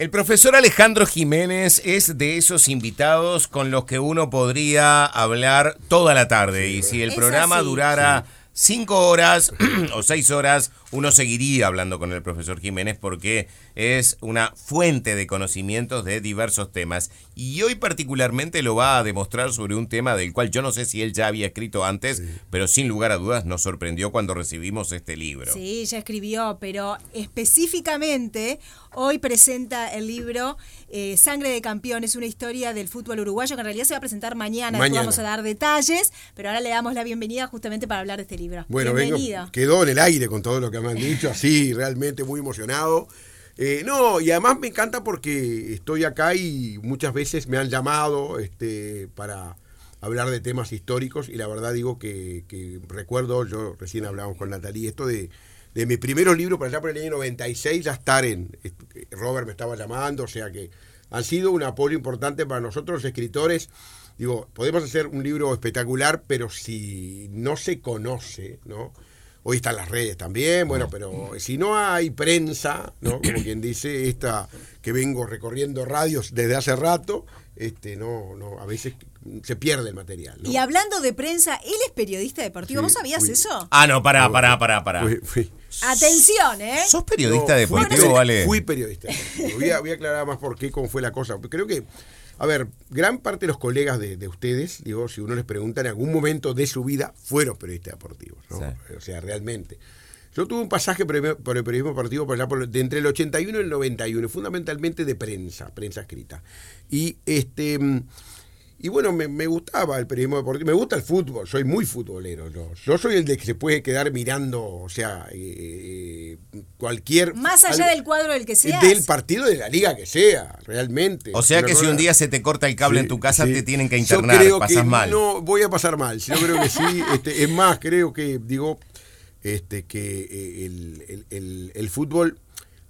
El profesor Alejandro Jiménez es de esos invitados con los que uno podría hablar toda la tarde. y si el programa así. durara cinco horas o seis horas, uno seguiría hablando con el profesor Jiménez porque es una fuente de conocimientos de diversos temas. Y hoy particularmente lo va a demostrar sobre un tema del cual yo no sé si él ya había escrito antes, pero sin lugar a dudas nos sorprendió cuando recibimos este libro. Sí, ya escribió, pero específicamente hoy presenta el libro eh, Sangre de Campeones, una historia del fútbol uruguayo que en realidad se va a presentar mañana. Mañana. vamos a dar detalles, pero ahora le damos la bienvenida justamente para hablar de este libro. Bueno, vengo, Bienvenido. quedó en el aire con todo lo que me han dicho, así, realmente muy emocionado. Eh, no, y además me encanta porque estoy acá y muchas veces me han llamado este, para hablar de temas históricos y la verdad digo que, recuerdo, yo recién hablábamos con Natalie, esto de, de mis primeros libros, por allá por el año 96, ya estar en, Robert me estaba llamando, o sea que han sido un apoyo importante para nosotros los escritores. Digo, podemos hacer un libro espectacular, pero si no se conoce, ¿no? Hoy están las redes también, bueno, pero si no hay prensa, ¿no? Como quien dice, esta que vengo recorriendo radios desde hace rato, este, no, no, a veces se pierde el material. ¿no? Y hablando de prensa, él es periodista deportivo. Sí, ¿Vos sabías fui. eso? Ah, no, pará, pará, pará, pará. Fui- fui- Atención, ¿eh? ¿Sos periodista No, deportivo, fui, vale? Fui periodista deportivo. Voy a, voy a aclarar más por qué, cómo fue la cosa. Creo que, a ver, gran parte de los colegas de, de ustedes, digo, si uno les pregunta en algún momento de su vida, fueron periodistas deportivos. ¿no? Sí. O sea, realmente. Yo tuve un pasaje por el, por el periodismo deportivo por allá por- de entre el 81 y el 91, fundamentalmente de prensa, prensa escrita. Y este. Y bueno, me, me gustaba el periodismo deportivo, me gusta el fútbol, soy muy futbolero. Yo, yo soy el de que se puede quedar mirando, o sea, eh, eh, cualquier... Más allá algo- del cuadro del que seas. del partido de la liga que sea, realmente. O sea que si un día se te corta el cable Sí, en tu casa, sí. te tienen que Yo internar, creo pasas que mal. No voy a pasar mal, yo creo que sí. Este, es más, creo que, digo, este, que eh, el, el- el- el fútbol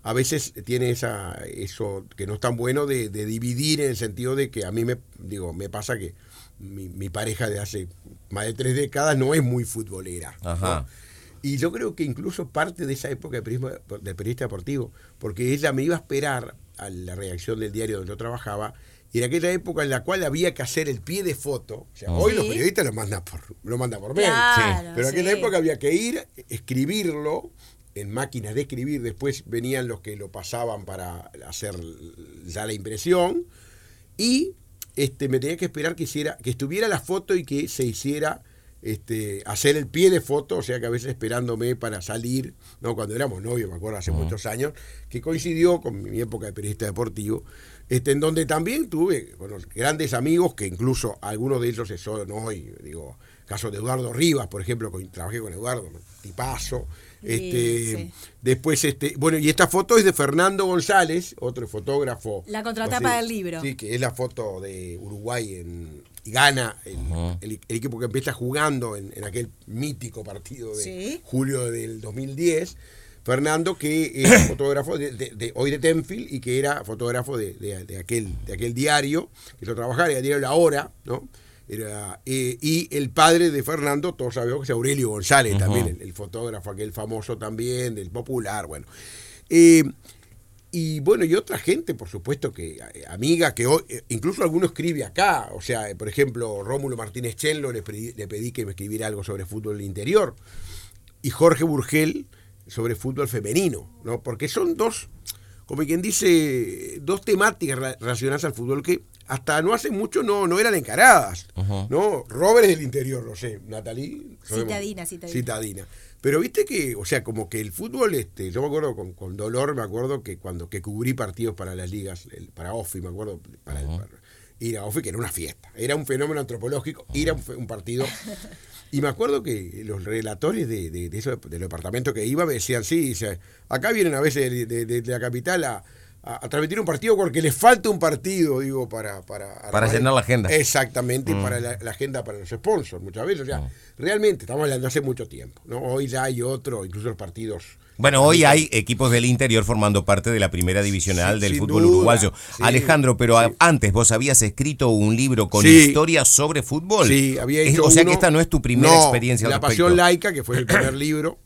a veces tiene esa eso que no es tan bueno de, de dividir en el sentido de que a mí me digo me pasa que mi, mi pareja de hace más de tres décadas no es muy futbolera. Y yo creo que incluso parte de esa época de periodismo, del periodista deportivo, porque ella me iba a esperar a la redacción del diario donde yo trabajaba, y en aquella época en la cual había que hacer el pie de foto, o sea, hoy Sí. los periodistas lo mandan por, lo mandan por mail, Claro, pero en aquella sí. época había que ir, escribirlo en máquinas de escribir, después venían los que lo pasaban para hacer ya la impresión, y este, me tenía que esperar que, hiciera, que estuviera la foto y que se hiciera este, hacer el pie de foto, o sea que a veces esperándome para salir, no cuando éramos novios, me acuerdo, hace muchos años, que coincidió con mi época de periodista deportivo, este, en donde también tuve bueno, grandes amigos que incluso algunos de ellos son hoy, digo, caso de Eduardo Rivas, por ejemplo, con- trabajé con Eduardo, tipazo. Este, sí. Después, este, bueno, y esta foto es de Fernando González, otro fotógrafo. La contratapa del libro. Sí, que es la foto de Uruguay en, y gana el, el- el equipo que empieza jugando en, en aquel mítico partido de Sí. julio del 2010. Fernando, que era fotógrafo de, de- de- hoy de Tenfield y que era fotógrafo de, de- de aquel, de aquel diario, que yo trabajaba, era el diario La Hora, ¿no? Era, eh, y el padre de Fernando, todos sabemos que es Aurelio González, también, el, el fotógrafo, aquel famoso también, del popular, bueno. Eh, y bueno, y otra gente, por supuesto, que eh, amiga, que hoy, incluso alguno escribe acá. O sea, por ejemplo, Rómulo Martínez Chenlo le pedí, le pedí que me escribiera algo sobre fútbol interior. Y Jorge Burgel sobre fútbol femenino, ¿no? Porque son dos, como quien dice, dos temáticas relacionadas al fútbol que hasta no hace mucho no, no eran encaradas. ¿no? Robert es del interior, no sé, Natalie. Citadina, citadina. Citadina. Pero viste que, o sea, como que el fútbol, este, yo me acuerdo con, con dolor, me acuerdo que cuando que cubrí partidos para las ligas, el- para OFI, me acuerdo, para, el- para ir a OFI, que era una fiesta, era un fenómeno antropológico, ir a un, partido. Y me acuerdo que los relatores de, de, de eso, del departamento que iba me decían, sí, acá vienen a veces de, de- de la capital a, a- a transmitir un partido porque les falta un partido, digo, para... Para, llenar la agenda. Exactamente, y para la, la agenda para los sponsors, muchas veces. O sea, realmente, estamos hablando hace mucho tiempo. ¿no? Hoy ya hay otro, incluso los partidos. Bueno, hoy hay equipos del interior formando parte de la primera divisional Sí, del fútbol duda, uruguayo. sí, Alejandro, pero sí. antes vos habías escrito un libro con historias sobre fútbol. Sí, había hecho O sea que esta no es tu primera No, experiencia al La respecto. Pasión Laica, que fue el primer libro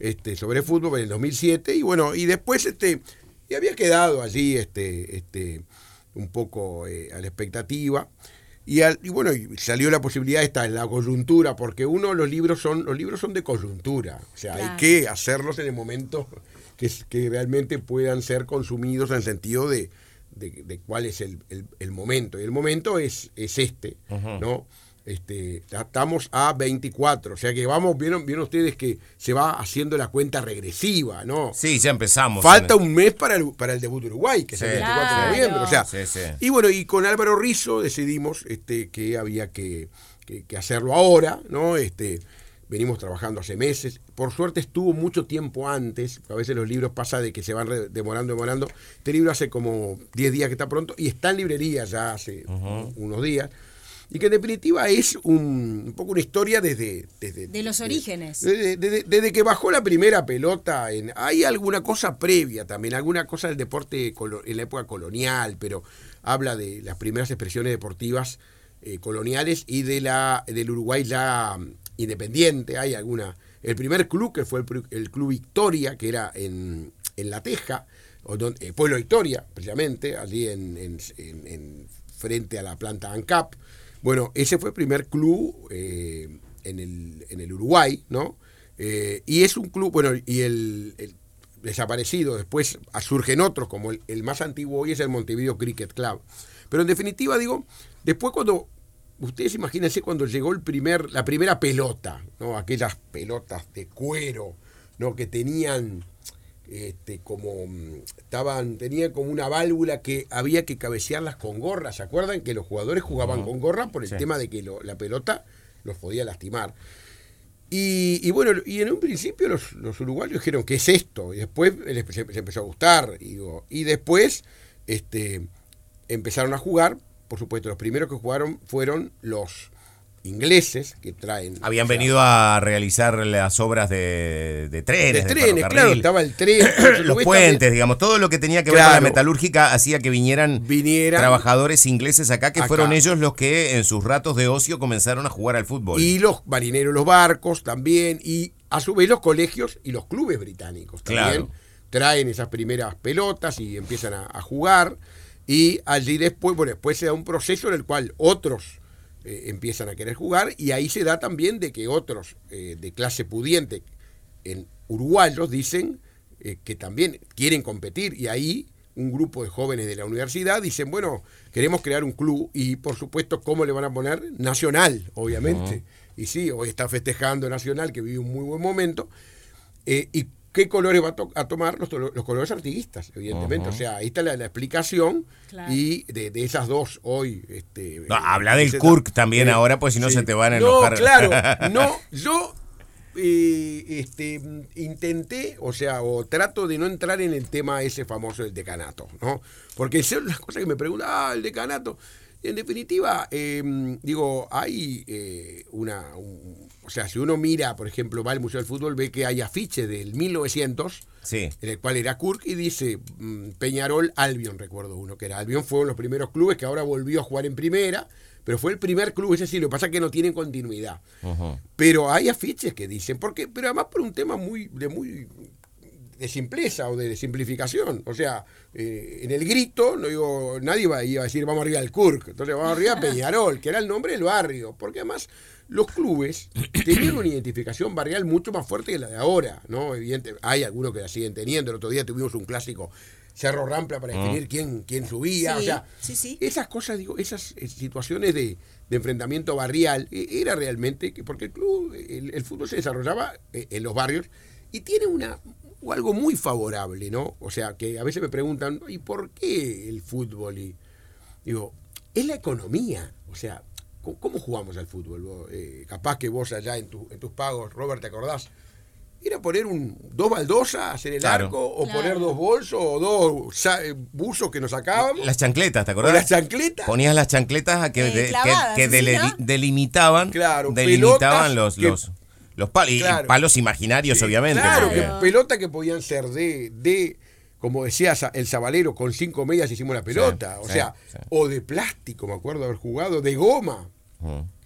este, sobre fútbol en el 2007. Y bueno, y después este y había quedado allí este, este, un poco eh, a la expectativa. Y, al- y bueno, salió la posibilidad esta en la coyuntura, porque uno los libros son los libros son de coyuntura, o sea, hay que hacerlos en el momento que, que realmente puedan ser consumidos en el sentido de, de- de cuál es el, el- el momento. Y el momento es, es este, ¿no? Este, estamos a 24, o sea que vamos, vieron, vieron ustedes que se va haciendo la cuenta regresiva, ¿no? Sí, ya empezamos. Falta un mes para el, para el debut de Uruguay, que es el Sí. 24 de noviembre. O sea, Sí, sí. y bueno, y con Álvaro Rizzo decidimos este, que había que, que- que hacerlo ahora, ¿no? Este, venimos trabajando hace meses. Por suerte estuvo mucho tiempo antes, a veces los libros pasa de que se van demorando, demorando. Este libro hace como 10 días que está pronto y está en librería ya hace unos días. Y que en definitiva es un, un poco una historia desde... desde De los orígenes. desde, desde- desde que bajó la primera pelota, en, hay alguna cosa previa también, alguna cosa del deporte en la época colonial, pero habla de las primeras expresiones deportivas eh, coloniales y de la del Uruguay ya mm, independiente. Hay alguna. El primer club, que fue el, Club Victoria, que era en, en La Teja, o don- eh, Pueblo Victoria, precisamente, allí en- en- frente a la planta ANCAP. Bueno, ese fue el primer club eh, en, el, en el Uruguay, ¿no? Eh, y es un club, bueno, y el, desaparecido, después surgen otros, como el, el más antiguo hoy es el Montevideo Cricket Club. Pero en definitiva, digo, después cuando, ustedes imagínense cuando llegó el primer, la primera pelota, ¿no? Aquellas pelotas de cuero, ¿no? Que tenían este, como mm, estaban, tenían como una válvula que había que cabecearlas con gorra. ¿Se acuerdan que los jugadores jugaban con gorra por el Sí. tema de que lo- la pelota los podía lastimar? Y, y bueno, y en un principio los, los uruguayos dijeron, ¿qué es esto? Y después les, se, se empezó a gustar. Y después este, empezaron a jugar. Por supuesto, los primeros que jugaron fueron los ingleses, que traen... Habían o sea, venido a realizar las obras de, de trenes. de trenes, claro, estaba el tren. los puentes, digamos, todo lo que tenía que ver con la metalúrgica hacía que vinieran Vinieran trabajadores ingleses acá, que acá. fueron ellos los que en sus ratos de ocio comenzaron a jugar al fútbol. Y los marineros, los barcos también, y a su vez los colegios y los clubes británicos también Claro. traen esas primeras pelotas y empiezan a, a jugar. Y allí después, bueno, después se da un proceso en el cual otros eh, empiezan a querer jugar y ahí se da también de que otros eh, de clase pudiente en uruguayos dicen eh, que también quieren competir y ahí un grupo de jóvenes de la universidad dicen, bueno, queremos crear un club y por supuesto, ¿cómo le van a poner? Nacional, obviamente. Y sí, hoy está festejando Nacional, que vive un muy buen momento. ¿Y qué colores va a, to- a tomar? Los, los colores artiguistas, evidentemente. O sea, ahí está la, la explicación Claro. y de, de esas dos hoy... Este, No, eh, habla del Kurk también ahora, pues si no se te van a enojar. No, claro, no, yo eh, este, intenté, o sea, o trato de no entrar en el tema ese famoso del decanato, ¿no? Porque son las cosas que me preguntan, ah, el decanato. En definitiva, eh, digo, hay eh, una. un- o sea, si uno mira, por ejemplo, va al Museo del Fútbol, ve que hay afiches del 1900 Sí. en el cual era Kurk y dice mm, Peñarol Albion, recuerdo uno, que era Albion, fueron los primeros clubes que ahora volvió a jugar en primera, pero fue el primer club, ese sí, lo que pasa es que no tienen continuidad. Pero hay afiches que dicen, porque, pero además por un tema muy, de muy de simpleza o de simplificación. O sea, eh, en el grito, no digo, nadie va, iba a decir vamos arriba al Kurk, entonces vamos arriba a Peñarol, que era el nombre del barrio, porque además los clubes tenían una identificación barrial mucho más fuerte que la de ahora, ¿no? Evidente, hay algunos que la siguen teniendo, el otro día tuvimos un clásico Cerro Rampla para definir quién, quién subía, o sea, sí, sí. esas cosas, digo, esas eh, situaciones de, de enfrentamiento barrial, eh, era realmente, que porque el club, el, el fútbol se desarrollaba en los barrios y tiene una o algo muy favorable, ¿no? O sea, que a veces me preguntan, ¿y por qué el fútbol? Y digo, es la economía, o sea, ¿cómo, jugamos al fútbol? Eh, capaz que vos allá en, tu- en tus pagos, Robert, ¿te acordás? Era poner un, dos baldosas, hacer el Claro. arco, o Claro. poner dos bolsos, o dos eh, buzos que nos sacábamos. Las chancletas, ¿te o acordás? las chancletas. Ponías las chancletas a que, Eh, de- que- clavadas, que ¿sí, dele- no? delimitaban, Claro, delimitaban los, que- los, los palos, Claro. imaginarios, obviamente. Claro, porque- que pelota que podían ser de, de como decía el Zabalero, con cinco medias hicimos la pelota. Sí, o sí, sea, sí. o de plástico, me acuerdo haber jugado, de goma.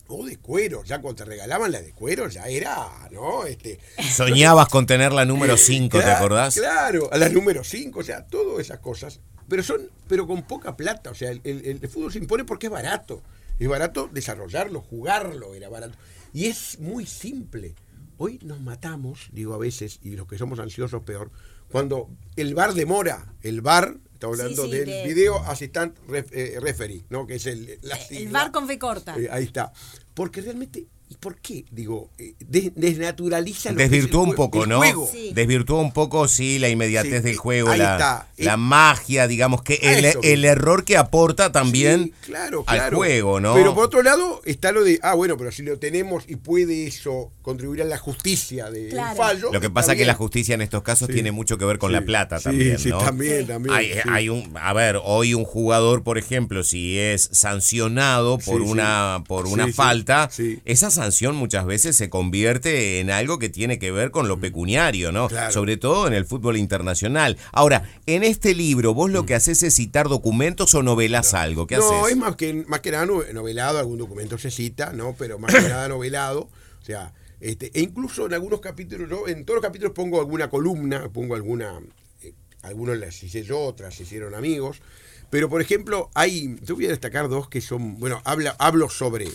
O de cuero, ya cuando te regalaban la de cuero ya era, ¿no? Este, Soñabas con tener la número 5, ¿te Cla- acordás? Claro, a la número 5, o sea, todas esas cosas. Pero son, pero con poca plata. O sea, el, el- el fútbol se impone porque es barato. Es barato desarrollarlo, jugarlo, era barato. Y es muy simple. Hoy nos matamos, digo a veces, y los que somos ansiosos peor, cuando el bar demora, el bar, Sí, hablando sí, del de- video assistant ref- eh, referee, ¿no? Que es el, la El bar con V corta. Eh, ahí está. Porque realmente, ¿y por qué? Digo, eh, des- desnaturaliza lo que es el Desvirtuó un poco, el ¿no? juego. Sí. Desvirtuó un poco, sí, la inmediatez Sí, del juego, ahí la, está. la Eh, magia, digamos, que el, eso el error que aporta también Sí, claro, al claro. juego, ¿no? Pero por otro lado está lo de, ah, bueno, pero si lo tenemos y puede eso contribuir a la justicia del Claro. fallo. Lo que pasa es que la justicia en estos casos Sí. tiene mucho que ver con Sí, la plata sí, también, sí, ¿no? también, Sí. también. Hay, sí. hay un, a ver, hoy un jugador, por ejemplo, si es sancionado por Sí, sí. una por una falta, sí. Sanción muchas veces se convierte en algo que tiene que ver con lo pecuniario, ¿no? Mm. Claro. Sobre todo en el fútbol internacional. Ahora, en este libro, vos lo que haces es citar documentos o novelas algo, ¿qué Mm. no, haces? es más que, más que nada no- novelado, algún documento se cita, ¿no? Pero más que nada novelado. O sea, este, e incluso en algunos capítulos, yo en todos los capítulos pongo alguna columna, pongo alguna. eh, algunos las hice yo, otras se hicieron amigos. Pero, por ejemplo, hay. Yo voy a destacar dos que son. Bueno, habla, hablo sobre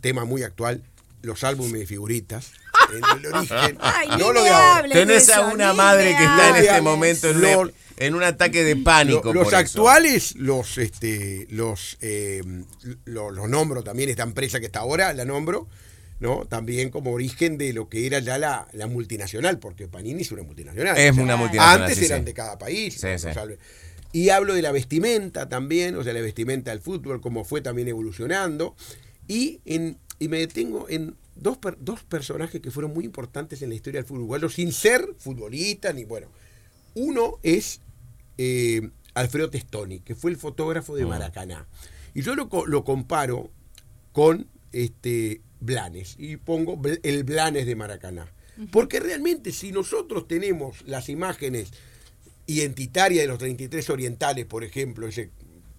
tema muy actual. Los álbumes de figuritas. En el origen. Ay, no lo de ahora. Tenés a una ni madre que está en hables. este momento en, Lo- un- en un ataque de pánico. Lo- los por eso. actuales, los, este, los, eh, lo- los nombro también, esta empresa que está ahora, la nombro, ¿no? También como origen de lo que era ya la, la multinacional, porque Panini es una multinacional. Es una multinacional, Antes sí, eran sí. de cada país. Sí, ¿no? sí. Los álbumes. Y hablo de la vestimenta también, o sea, la vestimenta del fútbol, cómo fue también evolucionando. Y, en, y me detengo en dos, per- dos personajes que fueron muy importantes en la historia del fútbol uruguayo, sin ser futbolistas, ni bueno. Uno es eh, Alfredo Testoni, que fue el fotógrafo Ah. de Maracaná. Y yo lo, lo comparo con este Blanes, y pongo el Blanes de Maracaná. Porque realmente si nosotros tenemos las imágenes identitarias de los 33 orientales, por ejemplo, ese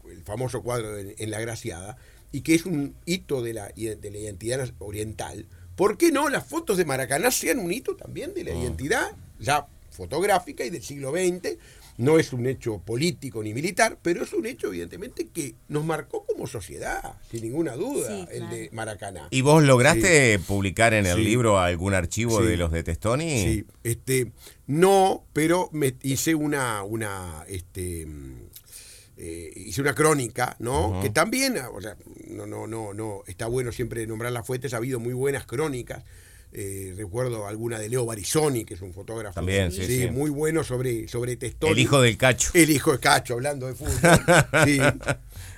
el famoso cuadro en La Graciada, y que es un hito de la, de la identidad oriental, ¿por qué no las fotos de Maracaná sean un hito también de la identidad ya fotográfica y del siglo XX? No es un hecho político ni militar, pero es un hecho evidentemente que nos marcó como sociedad, sin ninguna duda, Sí, el claro. de Maracaná. ¿Y vos lograste publicar en el Sí. libro algún archivo Sí. de los de Testoni? Sí, este, no, pero me hice una, una, este, eh, hice una crónica, ¿no? Que también, o sea, no, no, no, no, está bueno siempre nombrar las fuentes, ha habido muy buenas crónicas. Eh, recuerdo alguna de Leo Barizoni, que es un fotógrafo También, sí, sí. muy bueno sobre, sobre Testoni. El hijo del cacho. El hijo de Cacho, hablando de fútbol. Sí.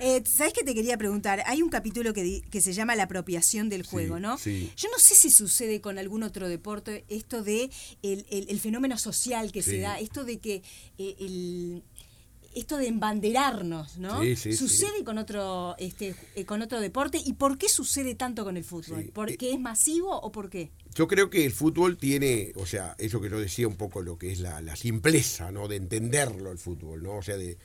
Eh, ¿Sabes qué te quería preguntar? Hay un capítulo que, que se llama La apropiación del juego, ¿no? sí. Yo no sé si sucede con algún otro deporte esto de el, el- el fenómeno social que se Sí. da, esto de que eh, el esto de embanderarnos, ¿no? Sí, sí, sucede con otro este eh, con otro deporte y por qué sucede tanto con el fútbol? ¿Porque es masivo o por qué? Yo creo que el fútbol tiene, o sea, eso que yo decía un poco lo que es la, la simpleza, ¿no? De entenderlo el fútbol, ¿no? O sea, de,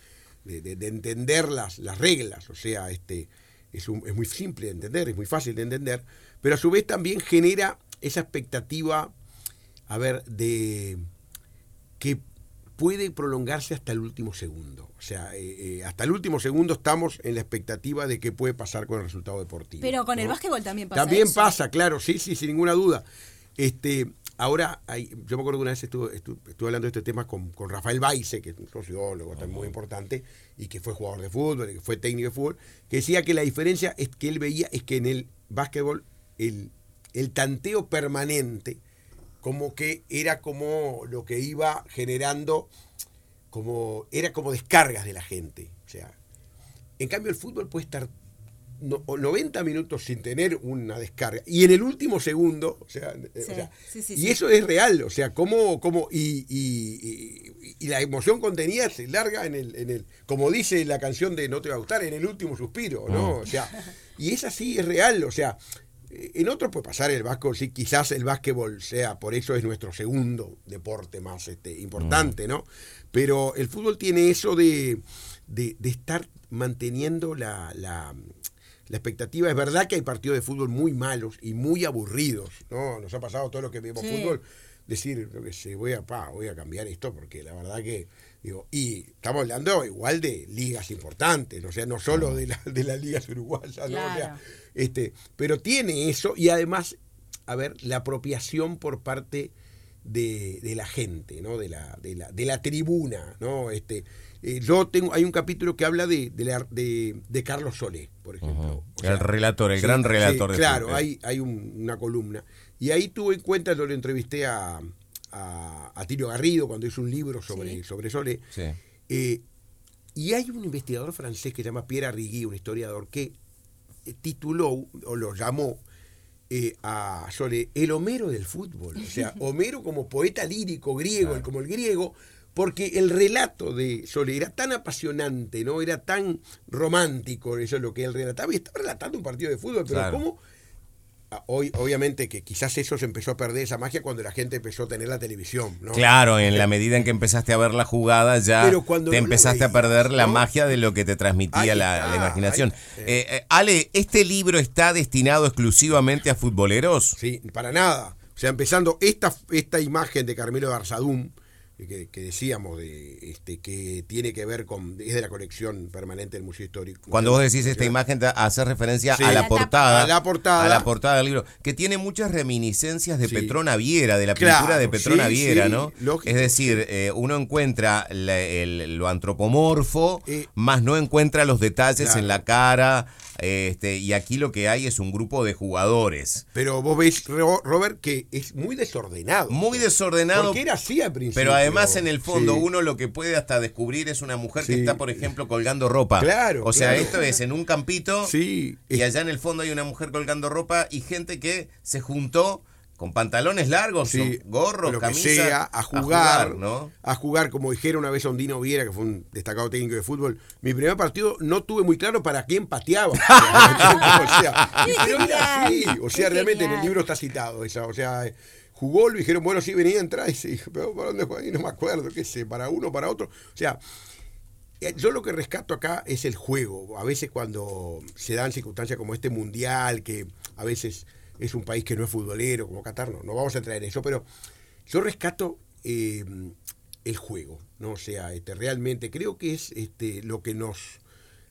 de- de- de entender las, las reglas, o sea, este es, un- es muy simple de entender, es muy fácil de entender, pero a su vez también genera esa expectativa, a ver, de que puede prolongarse hasta el último segundo. O sea, eh, eh, hasta el último segundo estamos en la expectativa de qué puede pasar con el resultado deportivo. Pero con el básquetbol también pasa También eso. pasa, claro, sí, sí, sin ninguna duda. Este, ahora, hay, yo me acuerdo que una vez estuve, estu- estuve hablando de este tema con, con Rafael Baice, que es un sociólogo también muy importante, y que fue jugador de fútbol, y que fue técnico de fútbol, que decía que la diferencia es que él veía es que en el básquetbol el, el tanteo permanente como que era como lo que iba generando como era como descargas de la gente o sea. En cambio el fútbol puede estar no- o 90 minutos sin tener una descarga y en el último segundo o sea, eh, o Sí, sea, sí, sí, y sí. eso es real o sea cómo cómo y, y- y- y la emoción contenida se larga en el en el como dice la canción de no te va a gustar en el último suspiro no o sea y es así es real o sea en otros puede pasar el básquetbol, sí, quizás el básquetbol sea, por eso es nuestro segundo deporte más este, importante, ¿no? Pero el fútbol tiene eso de, de, de estar manteniendo la, la, la expectativa. Es verdad que hay partidos de fútbol muy malos y muy aburridos, ¿no? Nos ha pasado todo lo que vemos Sí. fútbol, decir, sé, voy a, pa, voy a cambiar esto porque la verdad que, digo, y estamos hablando igual de ligas importantes, o sea, no solo de, la- de las ligas uruguayas, ¿no? O sea, Claro. este, pero tiene eso y además, a ver, la apropiación por parte de, de la gente, ¿no? De la, de la, de la tribuna, ¿no? Este, eh, yo tengo, hay un capítulo que habla de, de, la- de- de Carlos Solé, por ejemplo. O El relator, el gran relator de Claro, hay, hay un- una columna. Y ahí tuve en cuenta, yo le entrevisté a, a, a Tilio Garrido cuando hizo un libro sobre, Sí. sobre Solé. Sí. Eh, y hay un investigador francés que se llama Pierre Arrigui, un historiador, que eh, tituló o lo llamó eh, a Solé el Homero del fútbol. O sea, Homero como poeta lírico griego, el- como el griego, porque el relato de Solé era tan apasionante, ¿no? Era tan romántico, eso es lo que él relataba, y estaba relatando un partido de fútbol, pero Claro. ¿cómo? Hoy, obviamente que quizás eso se empezó a perder esa magia cuando la gente empezó a tener la televisión, ¿no? Claro, en la medida en que empezaste a ver la jugada ya Pero cuando te empezaste a perder la ¿no? magia de lo que te transmitía Ahí la, imaginación. ahí- Eh, eh, Ale, ¿este libro está destinado exclusivamente a futboleros? Sí, para nada. O sea, empezando esta, esta imagen de Carmelo de Arzadum, eh, que, que decíamos de este que tiene que ver con es de la colección permanente del Museo Histórico. Cuando vos decís esta imagen, hace referencia Sí. a la la portada. A la portada. a la portada del libro, que tiene muchas reminiscencias de Sí. Petrona Viera, de la Claro, pintura de Petrona sí, Viera, ¿no? lógico, es decir, eh, uno encuentra la- el- lo antropomorfo, Eh, más no encuentra los detalles claro. en la cara, este, y aquí lo que hay es un grupo de jugadores. Pero vos ves, Ro- Robert, que es muy desordenado. Muy desordenado, Porque era así al principio. pero además en el fondo Sí. uno lo que puede hasta descubrir es una mujer que está, por ejemplo, colgando ropa. Claro, O sea, claro. esto es en un campito Sí. y allá en el fondo hay una mujer colgando ropa y gente que se juntó con pantalones largos, sí, gorros, lo que sea, a jugar, ¿no? a jugar, como dijera una vez Ondino Viera, que fue un destacado técnico de fútbol. Mi primer partido no tuve muy claro para quién pateaba. o sea, pero así. genial, O sea, realmente en el libro está citado esa. O sea, jugó, le dijeron, bueno, sí, venía a entrar. Y sí, pero ¿para dónde juega? Y no me acuerdo, qué sé, para uno, para otro. O sea, eh, Yo lo que rescato acá es el juego. A veces cuando se dan circunstancias como este mundial, que a veces es un país que no es futbolero, como Qatar, no, no vamos a entrar en eso, pero yo rescato eh, el juego, ¿no? O sea, este, realmente creo que es este, lo que nos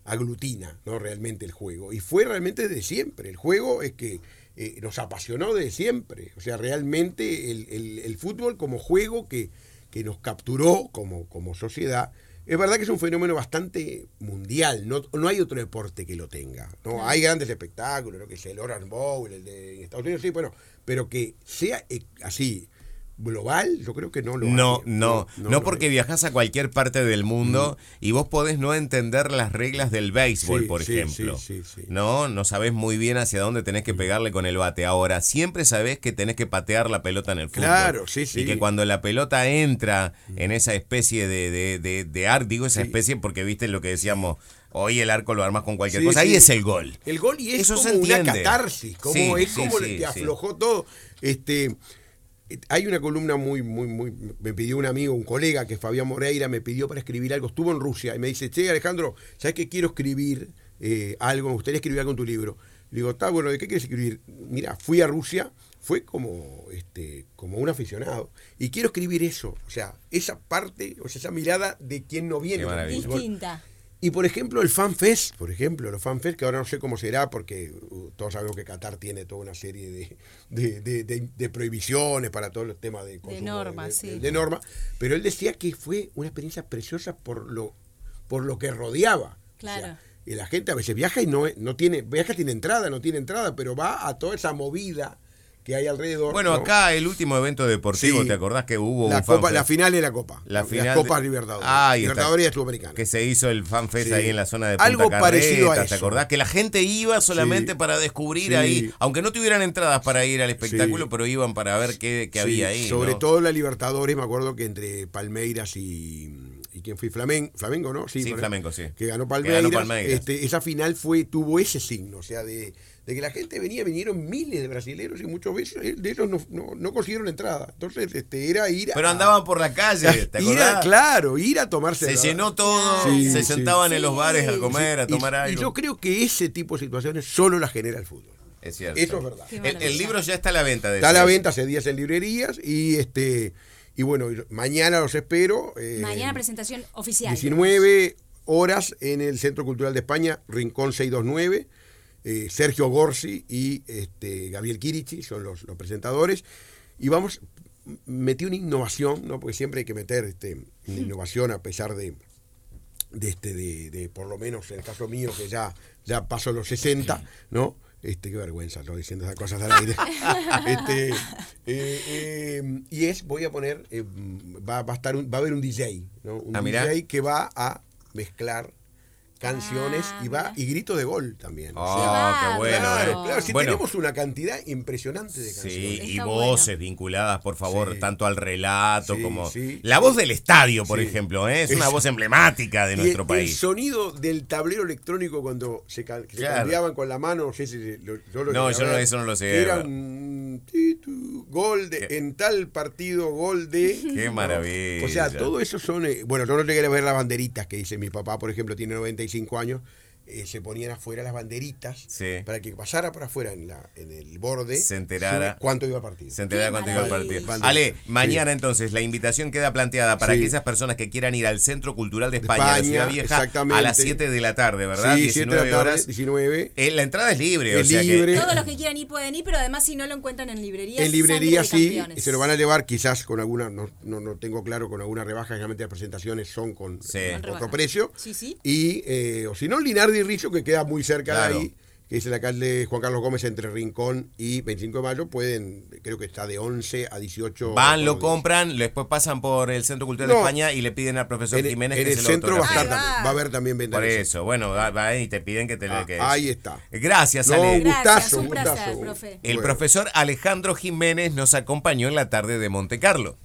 aglutina, ¿no? Realmente el juego. Y fue realmente de siempre. El juego es que eh, nos apasionó de siempre. O sea, realmente el, el- el fútbol como juego que, que nos capturó como, como sociedad. Es verdad que es un fenómeno bastante mundial, no, no hay otro deporte que lo tenga. ¿no? Hay grandes espectáculos, lo que sé, el Orange Bowl, el de Estados Unidos, sí, bueno, pero que sea eh, así global, yo creo que no lo No, hay. no, no, lo porque viajas a cualquier parte del mundo y vos podés no entender las reglas del béisbol, Sí, por sí, ejemplo. sí, sí, sí. No, no sabés muy bien hacia dónde tenés que pegarle con el bate. Ahora, siempre sabés que tenés que patear la pelota en el fútbol. Claro, sí, sí. Y que cuando la pelota entra en esa especie de, de, de, de digo esa especie porque viste lo que decíamos, hoy el arco lo armas con cualquier Sí, cosa, ahí es el gol. El gol y es Eso como se una catarsis, como Sí, es como te aflojó todo. Este, hay una columna muy, muy, muy. Me pidió un amigo, un colega, que es Fabián Moreira, me pidió para escribir algo. Estuvo en Rusia y me dice, che, Alejandro, ¿sabes que quiero escribir eh, algo? Me gustaría escribir algo en tu libro. Le digo, está bueno, ¿de qué quieres escribir? Mira, fui a Rusia, fue como, este, como un aficionado. Y quiero escribir eso. O sea, esa parte, o sea, esa mirada de quien no viene. Distinta. Y por ejemplo, el FanFest, por ejemplo, los FanFest, que ahora no sé cómo será, porque uh, todos sabemos que Qatar tiene toda una serie de, de, de- prohibiciones para todos los temas de consumo normas, de, sí. de normas, pero él decía que fue una experiencia preciosa por lo, por lo que rodeaba. O sea, Claro. y la gente a veces viaja y no, no tiene, viaja tiene entrada, no tiene entrada, pero va a toda esa movida que hay alrededor. Bueno, ¿no? acá el último evento deportivo, Sí. ¿te acordás que hubo la, un copa, la final de la Copa. La Las final Copas de- Libertadores. Está. Libertadores y Sudamericana. que se hizo el fanfest Sí. ahí en la zona de Punta Algo parecido a Carretas, ¿te eso. acordás? Que la gente iba solamente Sí. para descubrir ahí, aunque no tuvieran entradas para ir al espectáculo, pero iban para ver qué, había ahí. Sobre ¿no? todo la Libertadores, me acuerdo que entre Palmeiras y, y quién fue Flamengo, Flamengo ¿no? Sí, Flamengo, Flamengo, sí. Que ganó Que Palmeiras. ganó Palmeiras. Este, esa final fue tuvo ese signo, o sea, de, de que la gente venía, vinieron miles de brasileños y muchos veces de ellos no, no, no consiguieron entrada. Entonces, este, era ir a... Pero andaban por la calle, ¿te ir a, claro, ir a tomarse Se la- llenó todo, Sí, se sí. sentaban en los Sí. bares a comer, a Y- tomar y, algo. yo creo que ese tipo de situaciones solo las genera el fútbol. Es cierto. Eso es verdad. El, libro ya está a la venta. De Está a la venta hace días en librerías y este y bueno, mañana los espero. eh, Mañana presentación oficial. 19 horas en el Centro Cultural de España, Rincón 629. Eh, Sergio Gorsi y este, Gabriel Kirichi son los, los presentadores. Y vamos, metí una innovación, ¿no? porque siempre hay que meter este, una innovación a pesar de, de, este, de, de, por lo menos en el caso mío, que ya, ya paso los 60, ¿no? Este, qué vergüenza, estoy diciendo esas cosas al aire. este, eh, eh, y es, voy a poner, eh, va, va a estar un- va a haber un DJ, ¿no? Un Ah, mirá. DJ que va a mezclar canciones Ah, y va y grito de gol también. Oh, Qué bueno. claro, eh. claro, si Bueno, tenemos una cantidad impresionante de Sí, canciones. y Está voces bueno. vinculadas, por favor, Sí. tanto al relato Sí, como... sí. La voz del estadio, por Sí. ejemplo, ¿eh? es una Es- voz emblemática de Y nuestro el, país. el sonido del tablero electrónico cuando se, se Claro. cambiaban con la mano, no sé si lo- yo lo No, yo no- eso no lo sé, Era un gol de, en tal partido, gol de. Qué maravilla. O sea, todo eso son. eh, bueno, yo no llegué a ver las banderitas que dice mi papá, por ejemplo, tiene 95 años. Eh, se ponían afuera las banderitas Sí. para que pasara por afuera en, la, en el borde Se enterara. cuánto iba a partir. Se entera Qué cuánto iba partido. Bandera. Ale, Sí. mañana entonces la invitación queda planteada para Sí. aquellas personas que quieran ir al Centro Cultural de España, de Ciudad Vieja, a las 7 de la tarde, ¿verdad? Sí, 7 de la 19 tarde, horas. 19. Eh, la entrada es libre, o Es sea libre. que... Todos los que quieran ir pueden ir, pero además si no lo encuentran en librerías. En librería Sangre de sí, Campeones. se lo van a llevar quizás con alguna, no, no, no tengo claro, con alguna rebaja, generalmente las presentaciones son con otro rebaja. precio. Sí, sí. Y, eh, o si no, Linardi Rizzo, que queda muy cerca Claro. de ahí, que es el alcalde Juan Carlos Gómez entre Rincón y 25 de mayo, pueden, creo que está de 11 a 18. Van, lo compran, después pasan por el Centro Cultural de. España y le piden al profesor En, Jiménez en que el se lo centro va a, estar también, va. va a haber también venta Por eso, bueno, va, va y te piden que te Ah, que ahí está. Gracias, No, Ale. un Gracias, gustazo, un un placer, gustazo. profe. El Bueno. profesor Alejandro Jiménez nos acompañó en la tarde de Monte Carlo.